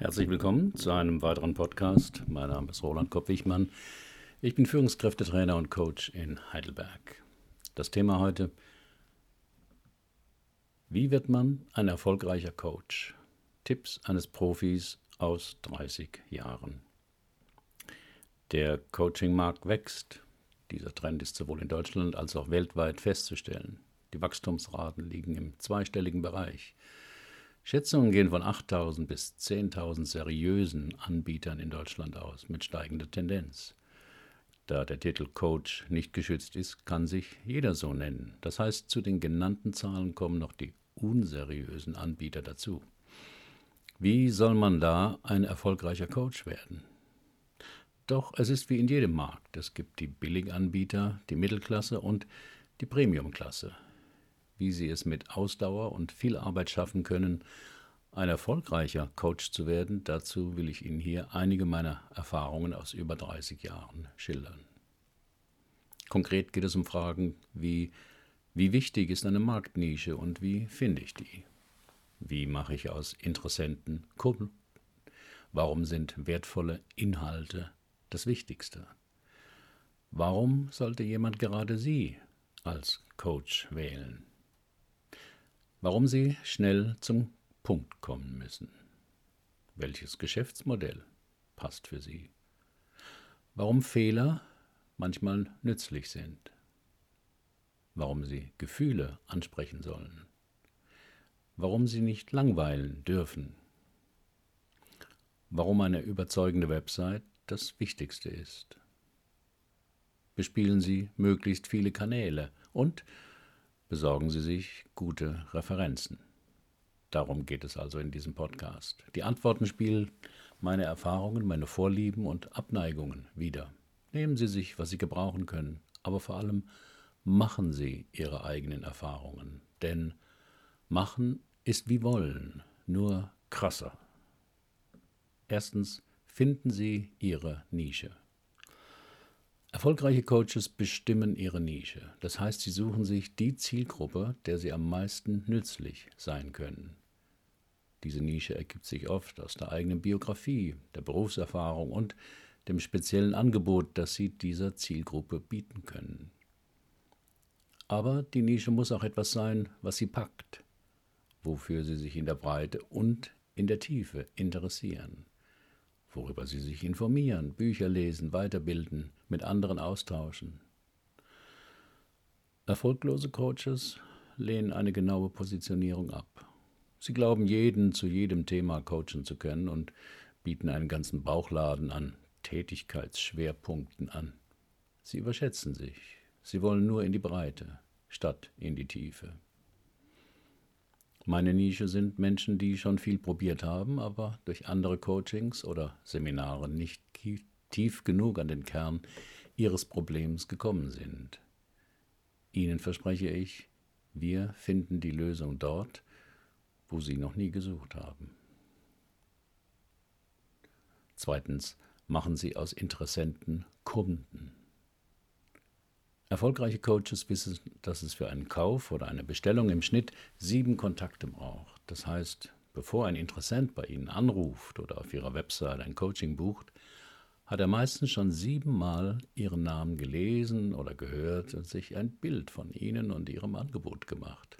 Herzlich willkommen zu einem weiteren Podcast. Mein Name ist Roland Kopp-Wichmann. Ich bin Führungskräftetrainer und Coach in Heidelberg. Das Thema heute: Wie wird man ein erfolgreicher Coach? Tipps eines Profis aus 30 Jahren. Der Coaching-Markt wächst. Dieser Trend ist sowohl in Deutschland als auch weltweit festzustellen. Die Wachstumsraten liegen im zweistelligen Bereich. Schätzungen gehen von 8.000 bis 10.000 seriösen Anbietern in Deutschland aus, mit steigender Tendenz. Da der Titel Coach nicht geschützt ist, kann sich jeder so nennen. Das heißt, zu den genannten Zahlen kommen noch die unseriösen Anbieter dazu. Wie soll man da ein erfolgreicher Coach werden? Doch es ist wie in jedem Markt. Es gibt die Billiganbieter, die Mittelklasse und die Premiumklasse wie sie es mit Ausdauer und viel Arbeit schaffen können, ein erfolgreicher Coach zu werden, dazu will ich Ihnen hier einige meiner Erfahrungen aus über 30 Jahren schildern. Konkret geht es um Fragen wie, wie wichtig ist eine Marktnische und wie finde ich die? Wie mache ich aus Interessenten Kunden? Warum sind wertvolle Inhalte das Wichtigste? Warum sollte jemand gerade Sie als Coach wählen? Warum Sie schnell zum Punkt kommen müssen. Welches Geschäftsmodell passt für Sie? Warum Fehler manchmal nützlich sind? Warum Sie Gefühle ansprechen sollen? Warum Sie nicht langweilen dürfen? Warum eine überzeugende Website das Wichtigste ist? Bespielen Sie möglichst viele Kanäle und besorgen Sie sich gute Referenzen. Darum geht es also in diesem Podcast. Die Antworten spielen meine Erfahrungen, meine Vorlieben und Abneigungen wieder. Nehmen Sie sich, was Sie gebrauchen können, aber vor allem machen Sie Ihre eigenen Erfahrungen. Denn machen ist wie wollen, nur krasser. Erstens finden Sie Ihre Nische. Erfolgreiche Coaches bestimmen ihre Nische. Das heißt, sie suchen sich die Zielgruppe, der sie am meisten nützlich sein können. Diese Nische ergibt sich oft aus der eigenen Biografie, der Berufserfahrung und dem speziellen Angebot, das sie dieser Zielgruppe bieten können. Aber die Nische muss auch etwas sein, was sie packt, wofür sie sich in der Breite und in der Tiefe interessieren worüber sie sich informieren, Bücher lesen, weiterbilden, mit anderen austauschen. Erfolglose Coaches lehnen eine genaue Positionierung ab. Sie glauben, jeden zu jedem Thema coachen zu können und bieten einen ganzen Bauchladen an Tätigkeitsschwerpunkten an. Sie überschätzen sich. Sie wollen nur in die Breite statt in die Tiefe. Meine Nische sind Menschen, die schon viel probiert haben, aber durch andere Coachings oder Seminare nicht tief genug an den Kern ihres Problems gekommen sind. Ihnen verspreche ich, wir finden die Lösung dort, wo Sie noch nie gesucht haben. Zweitens, machen Sie aus Interessenten Kunden. Erfolgreiche Coaches wissen, dass es für einen Kauf oder eine Bestellung im Schnitt sieben Kontakte braucht. Das heißt, bevor ein Interessent bei Ihnen anruft oder auf Ihrer Website ein Coaching bucht, hat er meistens schon siebenmal Ihren Namen gelesen oder gehört und sich ein Bild von Ihnen und Ihrem Angebot gemacht.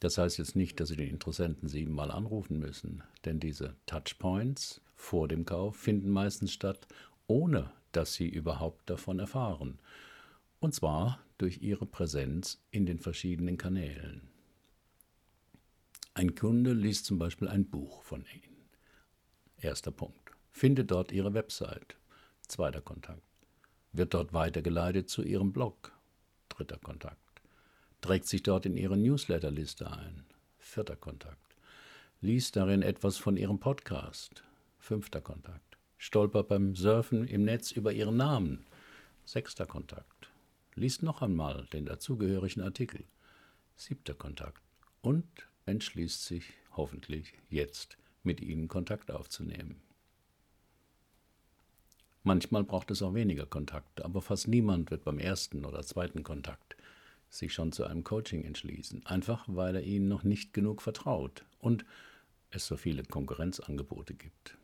Das heißt jetzt nicht, dass Sie den Interessenten siebenmal anrufen müssen, denn diese Touchpoints vor dem Kauf finden meistens statt, ohne dass sie überhaupt davon erfahren. Und zwar durch ihre Präsenz in den verschiedenen Kanälen. Ein Kunde liest zum Beispiel ein Buch von Ihnen. Erster Punkt. Findet dort Ihre Website. Zweiter Kontakt. Wird dort weitergeleitet zu Ihrem Blog. Dritter Kontakt. Trägt sich dort in Ihre Newsletterliste ein. Vierter Kontakt. Liest darin etwas von Ihrem Podcast. Fünfter Kontakt stolpert beim Surfen im Netz über ihren Namen. Sechster Kontakt. Liest noch einmal den dazugehörigen Artikel. Siebter Kontakt. Und entschließt sich hoffentlich jetzt mit ihnen Kontakt aufzunehmen. Manchmal braucht es auch weniger Kontakt, aber fast niemand wird beim ersten oder zweiten Kontakt sich schon zu einem Coaching entschließen, einfach weil er ihnen noch nicht genug vertraut und es so viele Konkurrenzangebote gibt.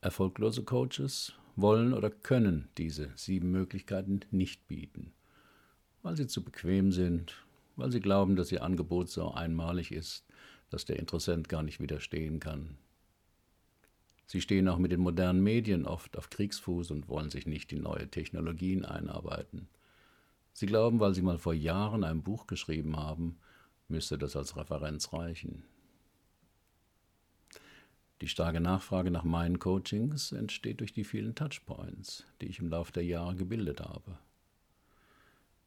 Erfolglose Coaches wollen oder können diese sieben Möglichkeiten nicht bieten, weil sie zu bequem sind, weil sie glauben, dass ihr Angebot so einmalig ist, dass der Interessent gar nicht widerstehen kann. Sie stehen auch mit den modernen Medien oft auf Kriegsfuß und wollen sich nicht in neue Technologien einarbeiten. Sie glauben, weil sie mal vor Jahren ein Buch geschrieben haben, müsste das als Referenz reichen. Die starke Nachfrage nach meinen Coachings entsteht durch die vielen Touchpoints, die ich im Laufe der Jahre gebildet habe.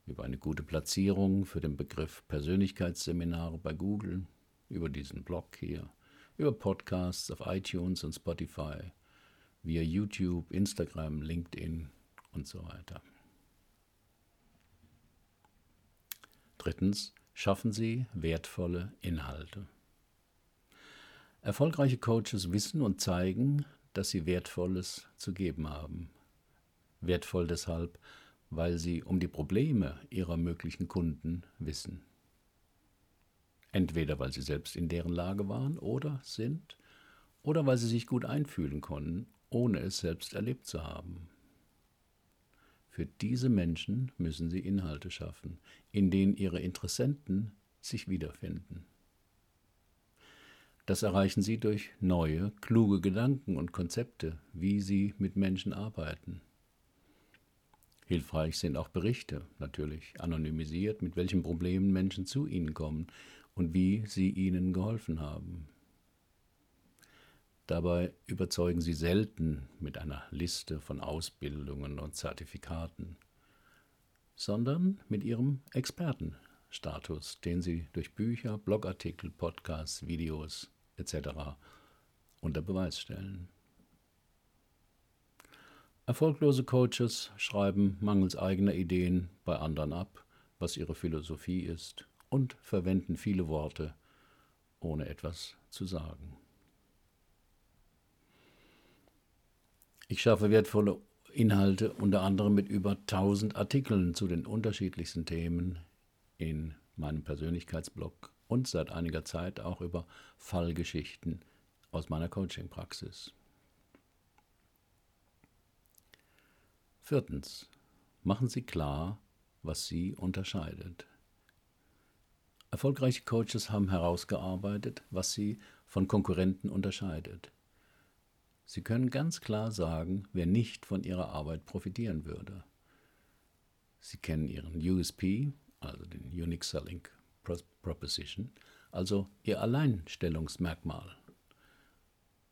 Über eine gute Platzierung für den Begriff Persönlichkeitsseminare bei Google, über diesen Blog hier, über Podcasts auf iTunes und Spotify, via YouTube, Instagram, LinkedIn und so weiter. Drittens, schaffen Sie wertvolle Inhalte. Erfolgreiche Coaches wissen und zeigen, dass sie Wertvolles zu geben haben. Wertvoll deshalb, weil sie um die Probleme ihrer möglichen Kunden wissen. Entweder weil sie selbst in deren Lage waren oder sind, oder weil sie sich gut einfühlen konnten, ohne es selbst erlebt zu haben. Für diese Menschen müssen sie Inhalte schaffen, in denen ihre Interessenten sich wiederfinden. Das erreichen sie durch neue, kluge Gedanken und Konzepte, wie sie mit Menschen arbeiten. Hilfreich sind auch Berichte, natürlich anonymisiert, mit welchen Problemen Menschen zu ihnen kommen und wie sie ihnen geholfen haben. Dabei überzeugen sie selten mit einer Liste von Ausbildungen und Zertifikaten, sondern mit ihrem Expertenstatus, den sie durch Bücher, Blogartikel, Podcasts, Videos etc. unter Beweis stellen. Erfolglose Coaches schreiben mangels eigener Ideen bei anderen ab, was ihre Philosophie ist, und verwenden viele Worte, ohne etwas zu sagen. Ich schaffe wertvolle Inhalte unter anderem mit über 1000 Artikeln zu den unterschiedlichsten Themen in meinem Persönlichkeitsblog und seit einiger Zeit auch über Fallgeschichten aus meiner Coaching-Praxis. Viertens. Machen Sie klar, was Sie unterscheidet. Erfolgreiche Coaches haben herausgearbeitet, was sie von Konkurrenten unterscheidet. Sie können ganz klar sagen, wer nicht von ihrer Arbeit profitieren würde. Sie kennen ihren USP, also den Unique Selling Proposition, also ihr Alleinstellungsmerkmal.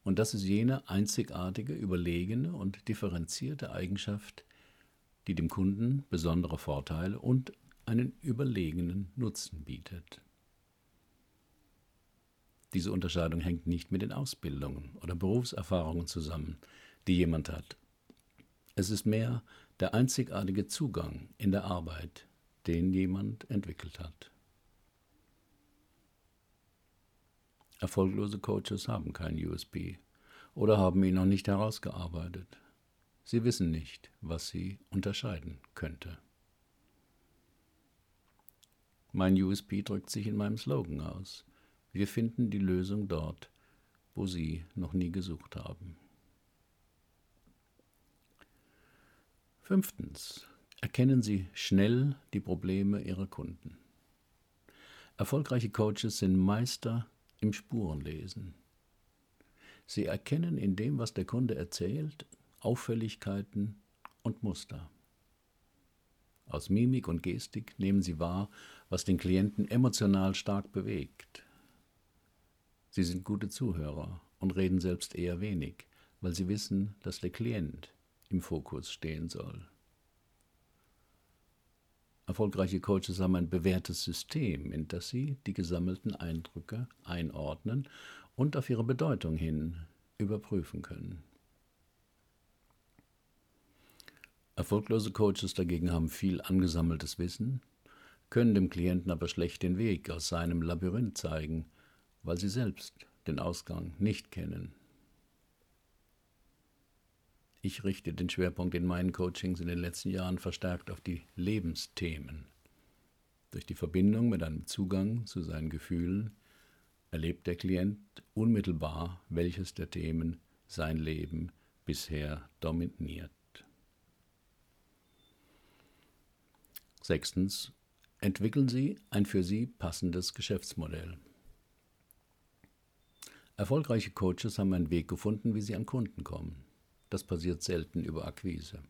Und das ist jene einzigartige, überlegene und differenzierte Eigenschaft, die dem Kunden besondere Vorteile und einen überlegenen Nutzen bietet. Diese Unterscheidung hängt nicht mit den Ausbildungen oder Berufserfahrungen zusammen, die jemand hat. Es ist mehr der einzigartige Zugang in der Arbeit, den jemand entwickelt hat. Erfolglose Coaches haben keinen USB oder haben ihn noch nicht herausgearbeitet. Sie wissen nicht, was sie unterscheiden könnte. Mein USP drückt sich in meinem Slogan aus. Wir finden die Lösung dort, wo Sie noch nie gesucht haben. Fünftens. Erkennen Sie schnell die Probleme Ihrer Kunden. Erfolgreiche Coaches sind Meister im Spurenlesen. Sie erkennen in dem, was der Kunde erzählt, Auffälligkeiten und Muster. Aus Mimik und Gestik nehmen Sie wahr, was den Klienten emotional stark bewegt. Sie sind gute Zuhörer und reden selbst eher wenig, weil sie wissen, dass der Klient im Fokus stehen soll. Erfolgreiche Coaches haben ein bewährtes System, in das sie die gesammelten Eindrücke einordnen und auf ihre Bedeutung hin überprüfen können. Erfolglose Coaches dagegen haben viel angesammeltes Wissen, können dem Klienten aber schlecht den Weg aus seinem Labyrinth zeigen weil sie selbst den Ausgang nicht kennen. Ich richte den Schwerpunkt in meinen Coachings in den letzten Jahren verstärkt auf die Lebensthemen. Durch die Verbindung mit einem Zugang zu seinen Gefühlen erlebt der Klient unmittelbar, welches der Themen sein Leben bisher dominiert. Sechstens, entwickeln Sie ein für Sie passendes Geschäftsmodell. Erfolgreiche Coaches haben einen Weg gefunden, wie sie an Kunden kommen. Das passiert selten über Akquise.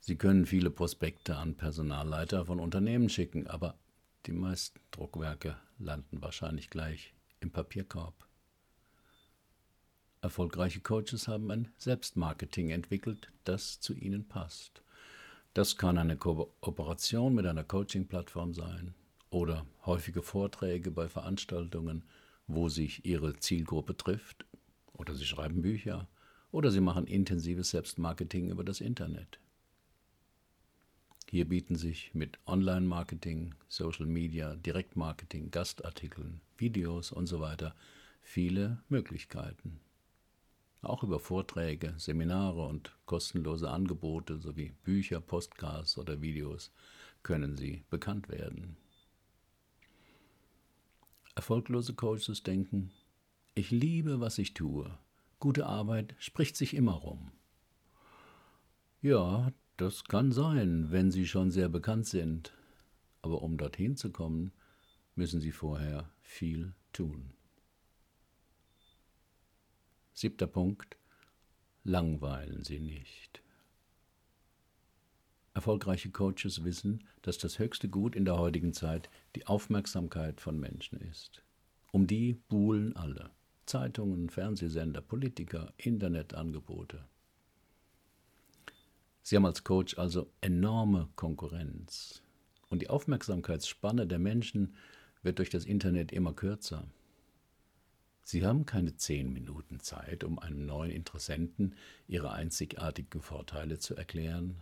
Sie können viele Prospekte an Personalleiter von Unternehmen schicken, aber die meisten Druckwerke landen wahrscheinlich gleich im Papierkorb. Erfolgreiche Coaches haben ein Selbstmarketing entwickelt, das zu ihnen passt. Das kann eine Kooperation mit einer Coaching-Plattform sein oder häufige Vorträge bei Veranstaltungen, wo sich ihre Zielgruppe trifft, oder sie schreiben Bücher, oder sie machen intensives Selbstmarketing über das Internet. Hier bieten sich mit Online-Marketing, Social Media, Direktmarketing, Gastartikeln, Videos und so weiter viele Möglichkeiten. Auch über Vorträge, Seminare und kostenlose Angebote sowie Bücher, Postcards oder Videos können Sie bekannt werden. Erfolglose Coaches denken, ich liebe, was ich tue. Gute Arbeit spricht sich immer rum. Ja, das kann sein, wenn Sie schon sehr bekannt sind. Aber um dorthin zu kommen, müssen Sie vorher viel tun. Siebter Punkt. Langweilen Sie nicht. Erfolgreiche Coaches wissen, dass das höchste Gut in der heutigen Zeit die Aufmerksamkeit von Menschen ist. Um die buhlen alle. Zeitungen, Fernsehsender, Politiker, Internetangebote. Sie haben als Coach also enorme Konkurrenz. Und die Aufmerksamkeitsspanne der Menschen wird durch das Internet immer kürzer. Sie haben keine zehn Minuten Zeit, um einem neuen Interessenten Ihre einzigartigen Vorteile zu erklären.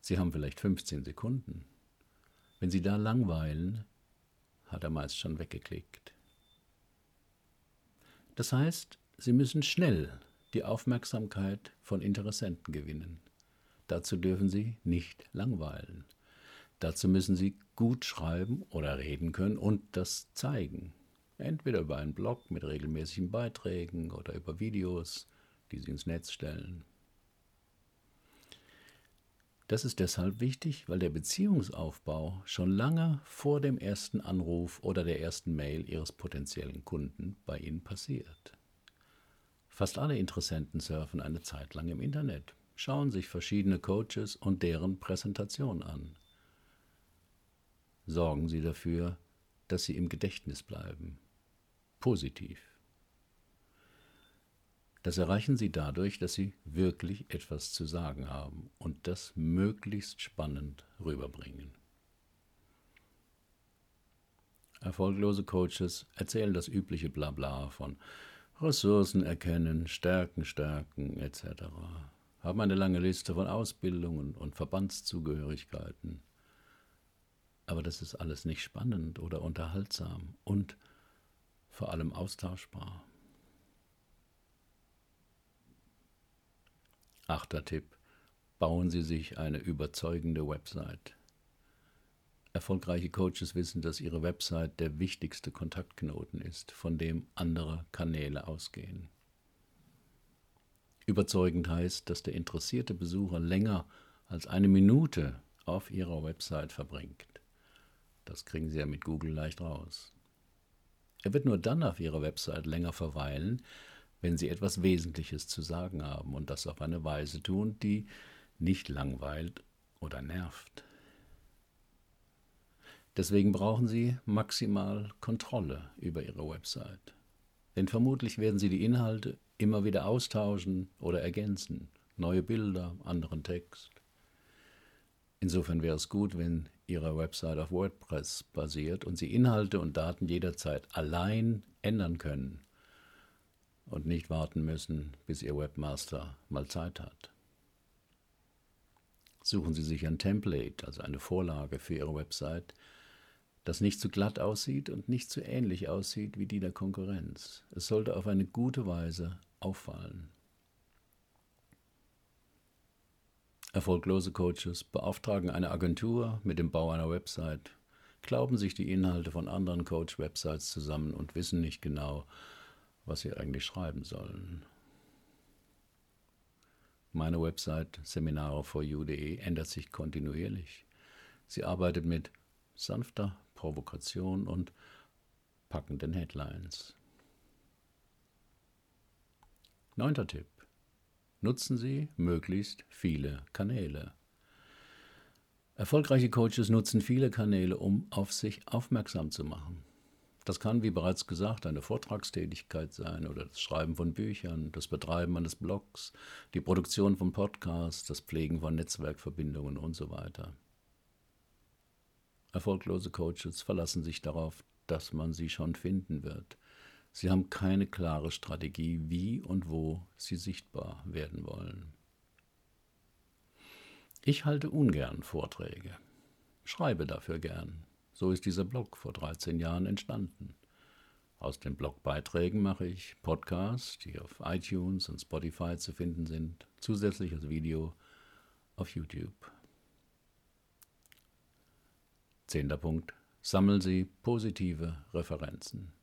Sie haben vielleicht 15 Sekunden. Wenn Sie da langweilen, hat er meist schon weggeklickt. Das heißt, Sie müssen schnell die Aufmerksamkeit von Interessenten gewinnen. Dazu dürfen Sie nicht langweilen. Dazu müssen Sie gut schreiben oder reden können und das zeigen. Entweder über einen Blog mit regelmäßigen Beiträgen oder über Videos, die Sie ins Netz stellen. Das ist deshalb wichtig, weil der Beziehungsaufbau schon lange vor dem ersten Anruf oder der ersten Mail Ihres potenziellen Kunden bei Ihnen passiert. Fast alle Interessenten surfen eine Zeit lang im Internet, schauen sich verschiedene Coaches und deren Präsentation an. Sorgen Sie dafür, dass Sie im Gedächtnis bleiben positiv. Das erreichen Sie dadurch, dass Sie wirklich etwas zu sagen haben und das möglichst spannend rüberbringen. Erfolglose Coaches erzählen das übliche Blabla von Ressourcen erkennen, Stärken stärken etc. Haben eine lange Liste von Ausbildungen und Verbandszugehörigkeiten. Aber das ist alles nicht spannend oder unterhaltsam und vor allem austauschbar. Achter Tipp. Bauen Sie sich eine überzeugende Website. Erfolgreiche Coaches wissen, dass ihre Website der wichtigste Kontaktknoten ist, von dem andere Kanäle ausgehen. Überzeugend heißt, dass der interessierte Besucher länger als eine Minute auf ihrer Website verbringt. Das kriegen Sie ja mit Google leicht raus. Er wird nur dann auf Ihrer Website länger verweilen, wenn Sie etwas Wesentliches zu sagen haben und das auf eine Weise tun, die nicht langweilt oder nervt. Deswegen brauchen Sie maximal Kontrolle über Ihre Website. Denn vermutlich werden Sie die Inhalte immer wieder austauschen oder ergänzen, neue Bilder, anderen Text. Insofern wäre es gut, wenn Ihre Website auf WordPress basiert und Sie Inhalte und Daten jederzeit allein ändern können und nicht warten müssen, bis Ihr Webmaster mal Zeit hat. Suchen Sie sich ein Template, also eine Vorlage für Ihre Website, das nicht zu glatt aussieht und nicht zu ähnlich aussieht wie die der Konkurrenz. Es sollte auf eine gute Weise auffallen. Erfolglose Coaches beauftragen eine Agentur mit dem Bau einer Website, glauben sich die Inhalte von anderen Coach-Websites zusammen und wissen nicht genau, was sie eigentlich schreiben sollen. Meine Website seminare4u.de ändert sich kontinuierlich. Sie arbeitet mit sanfter Provokation und packenden Headlines. Neunter Tipp. Nutzen Sie möglichst viele Kanäle. Erfolgreiche Coaches nutzen viele Kanäle, um auf sich aufmerksam zu machen. Das kann, wie bereits gesagt, eine Vortragstätigkeit sein oder das Schreiben von Büchern, das Betreiben eines Blogs, die Produktion von Podcasts, das Pflegen von Netzwerkverbindungen und so weiter. Erfolglose Coaches verlassen sich darauf, dass man sie schon finden wird. Sie haben keine klare Strategie, wie und wo sie sichtbar werden wollen. Ich halte ungern Vorträge, schreibe dafür gern. So ist dieser Blog vor 13 Jahren entstanden. Aus den Blogbeiträgen mache ich Podcasts, die auf iTunes und Spotify zu finden sind, zusätzlich als Video auf YouTube. Zehnter Punkt. Sammeln Sie positive Referenzen.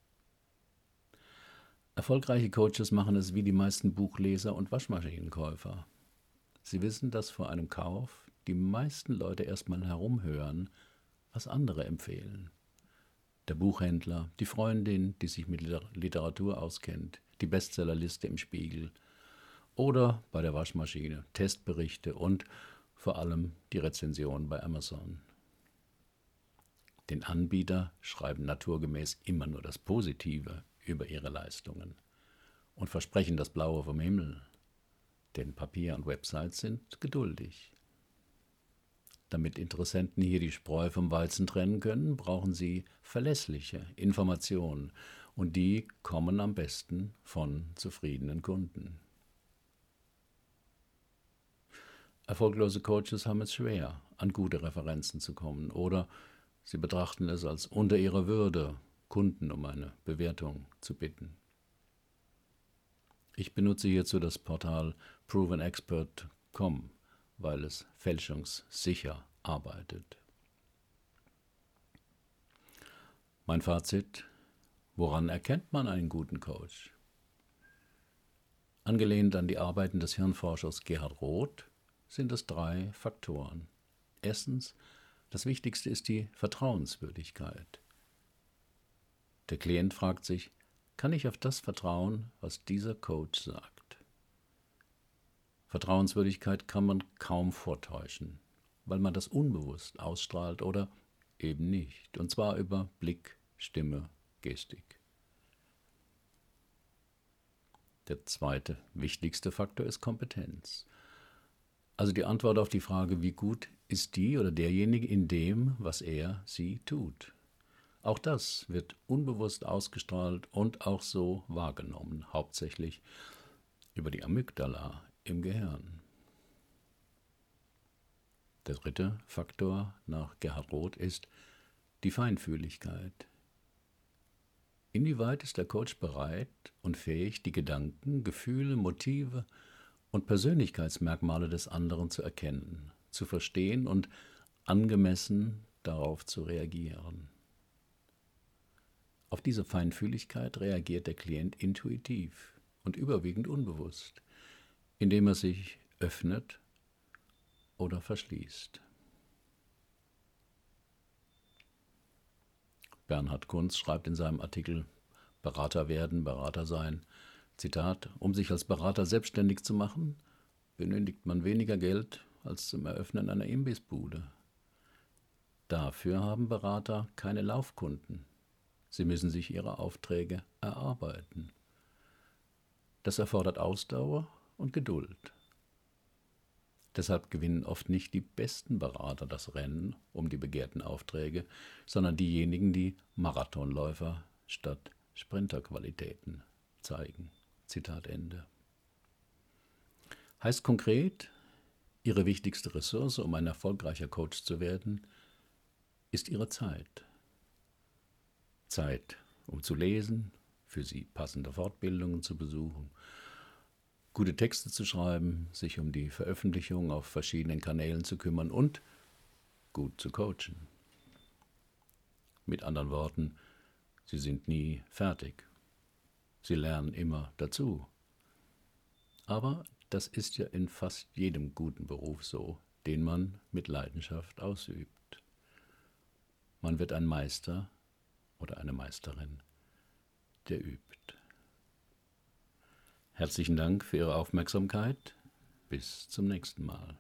Erfolgreiche Coaches machen es wie die meisten Buchleser und Waschmaschinenkäufer. Sie wissen, dass vor einem Kauf die meisten Leute erstmal herumhören, was andere empfehlen. Der Buchhändler, die Freundin, die sich mit Literatur auskennt, die Bestsellerliste im Spiegel oder bei der Waschmaschine, Testberichte und vor allem die Rezension bei Amazon. Den Anbieter schreiben naturgemäß immer nur das Positive über ihre Leistungen und versprechen das Blaue vom Himmel, denn Papier und Websites sind geduldig. Damit Interessenten hier die Spreu vom Weizen trennen können, brauchen sie verlässliche Informationen und die kommen am besten von zufriedenen Kunden. Erfolglose Coaches haben es schwer, an gute Referenzen zu kommen oder sie betrachten es als unter ihrer Würde, Kunden um eine Bewertung zu bitten. Ich benutze hierzu das Portal provenexpert.com weil es fälschungssicher arbeitet. Mein Fazit, woran erkennt man einen guten Coach? Angelehnt an die Arbeiten des Hirnforschers Gerhard Roth sind es drei Faktoren. Erstens, das Wichtigste ist die Vertrauenswürdigkeit. Der Klient fragt sich, kann ich auf das vertrauen, was dieser Coach sagt? Vertrauenswürdigkeit kann man kaum vortäuschen, weil man das unbewusst ausstrahlt oder eben nicht, und zwar über Blick, Stimme, Gestik. Der zweite wichtigste Faktor ist Kompetenz. Also die Antwort auf die Frage, wie gut ist die oder derjenige in dem, was er, sie tut. Auch das wird unbewusst ausgestrahlt und auch so wahrgenommen, hauptsächlich über die Amygdala im Gehirn. Der dritte Faktor nach Gerhard Roth ist die Feinfühligkeit. Inwieweit ist der Coach bereit und fähig, die Gedanken, Gefühle, Motive und Persönlichkeitsmerkmale des anderen zu erkennen, zu verstehen und angemessen darauf zu reagieren? Auf diese Feinfühligkeit reagiert der Klient intuitiv und überwiegend unbewusst indem er sich öffnet oder verschließt. Bernhard Kunz schreibt in seinem Artikel Berater werden, Berater sein, Zitat, um sich als Berater selbstständig zu machen, benötigt man weniger Geld als zum Eröffnen einer Imbissbude. Dafür haben Berater keine Laufkunden. Sie müssen sich ihre Aufträge erarbeiten. Das erfordert Ausdauer und Geduld. Deshalb gewinnen oft nicht die besten Berater das Rennen um die begehrten Aufträge, sondern diejenigen, die Marathonläufer statt Sprinterqualitäten zeigen. Zitat Ende. Heißt konkret, Ihre wichtigste Ressource, um ein erfolgreicher Coach zu werden, ist Ihre Zeit. Zeit, um zu lesen, für Sie passende Fortbildungen zu besuchen, gute Texte zu schreiben, sich um die Veröffentlichung auf verschiedenen Kanälen zu kümmern und gut zu coachen. Mit anderen Worten, sie sind nie fertig. Sie lernen immer dazu. Aber das ist ja in fast jedem guten Beruf so, den man mit Leidenschaft ausübt. Man wird ein Meister oder eine Meisterin, der übt. Herzlichen Dank für Ihre Aufmerksamkeit. Bis zum nächsten Mal.